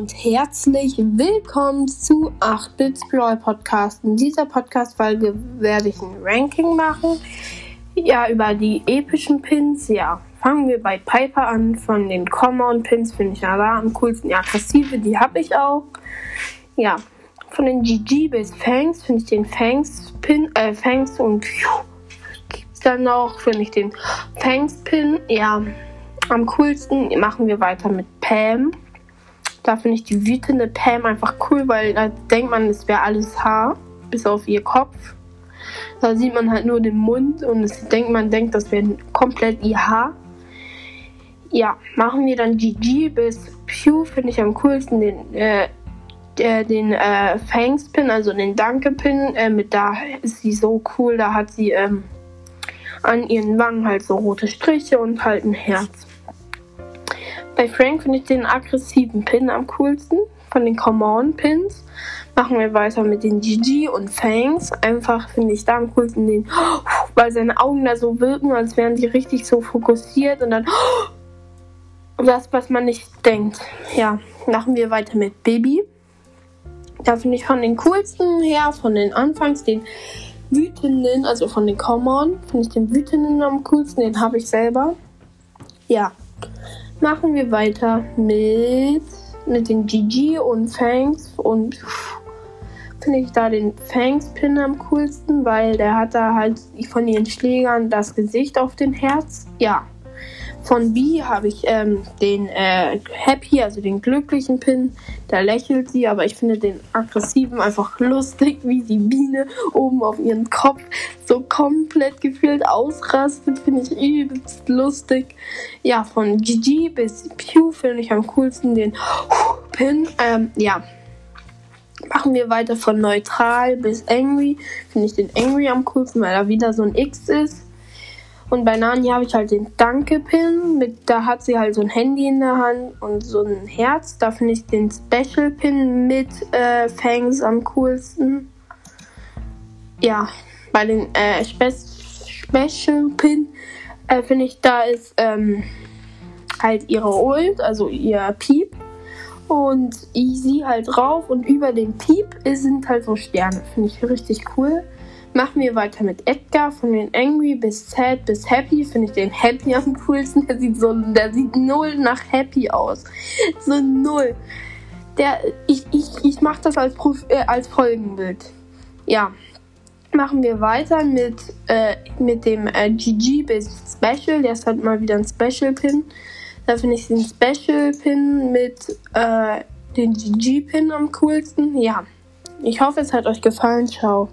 und herzlich willkommen zu 8-Bits Brawl Podcast. In dieser Podcast-Folge werde ich ein Ranking machen. Ja, über die epischen Pins. Ja, fangen wir bei Piper an. Von den Common Pins finde ich ja da am coolsten. Die aggressive, die habe ich auch. Ja, von den GG bis Fangs finde ich den Fangs Pin, äh, Fangs und gibt's dann noch, finde ich den Fangs Pin. Ja, am coolsten machen wir weiter mit Pam. Da finde ich die wütende Pam einfach cool, weil da denkt man, es wäre alles Haar, bis auf ihr Kopf. Da sieht man halt nur den Mund und es denkt, man denkt, das wäre komplett ihr Haar. Ja, machen wir dann GG bis Pew, finde ich am coolsten den, äh, der, den äh, Fangs-Pin, also den Danke-Pin. Äh, mit da ist sie so cool, da hat sie ähm, an ihren Wangen halt so rote Striche und halt ein Herz. Bei Frank finde ich den aggressiven Pin am coolsten. Von den Common Pins machen wir weiter mit den GG und Fangs. Einfach finde ich da am coolsten den, weil seine Augen da so wirken, als wären sie richtig so fokussiert und dann das, was man nicht denkt. Ja, machen wir weiter mit Baby. Da finde ich von den coolsten her, von den Anfangs, den wütenden, also von den Common, finde ich den wütenden am coolsten, den habe ich selber. Ja, machen wir weiter mit, mit den GG und Fangs und finde ich da den Fangs-Pin am coolsten, weil der hat da halt von ihren Schlägern das Gesicht auf den Herz. Ja. Von B habe ich ähm, den äh, Happy, also den glücklichen Pin. Da lächelt sie, aber ich finde den aggressiven einfach lustig, wie die Biene oben auf ihren Kopf komplett gefühlt ausrastet. Finde ich übelst lustig. Ja, von GG bis Pew finde ich am coolsten den Pin. Ähm, ja. Machen wir weiter von neutral bis angry. Finde ich den angry am coolsten, weil er wieder so ein X ist. Und bei Nani habe ich halt den Danke-Pin. Da hat sie halt so ein Handy in der Hand und so ein Herz. Da finde ich den Special-Pin mit äh, Fangs am coolsten. Ja, bei den äh, Spe Special-Pin äh, finde ich, da ist ähm, halt ihre Ult, also ihr Piep. Und Easy halt drauf und über den Piep sind halt so Sterne. Finde ich richtig cool. Machen wir weiter mit Edgar. Von den Angry bis Sad bis Happy finde ich den Happy am coolsten. Der sieht so, der sieht null nach Happy aus. So null. Der, ich, ich, ich mache das als, äh, als Folgenbild. Ja. Machen wir weiter mit, äh, mit dem äh, GG bis Special. Der ist halt mal wieder ein Special Pin. Da finde ich den Special Pin mit äh, den GG Pin am coolsten. Ja. Ich hoffe, es hat euch gefallen. Ciao.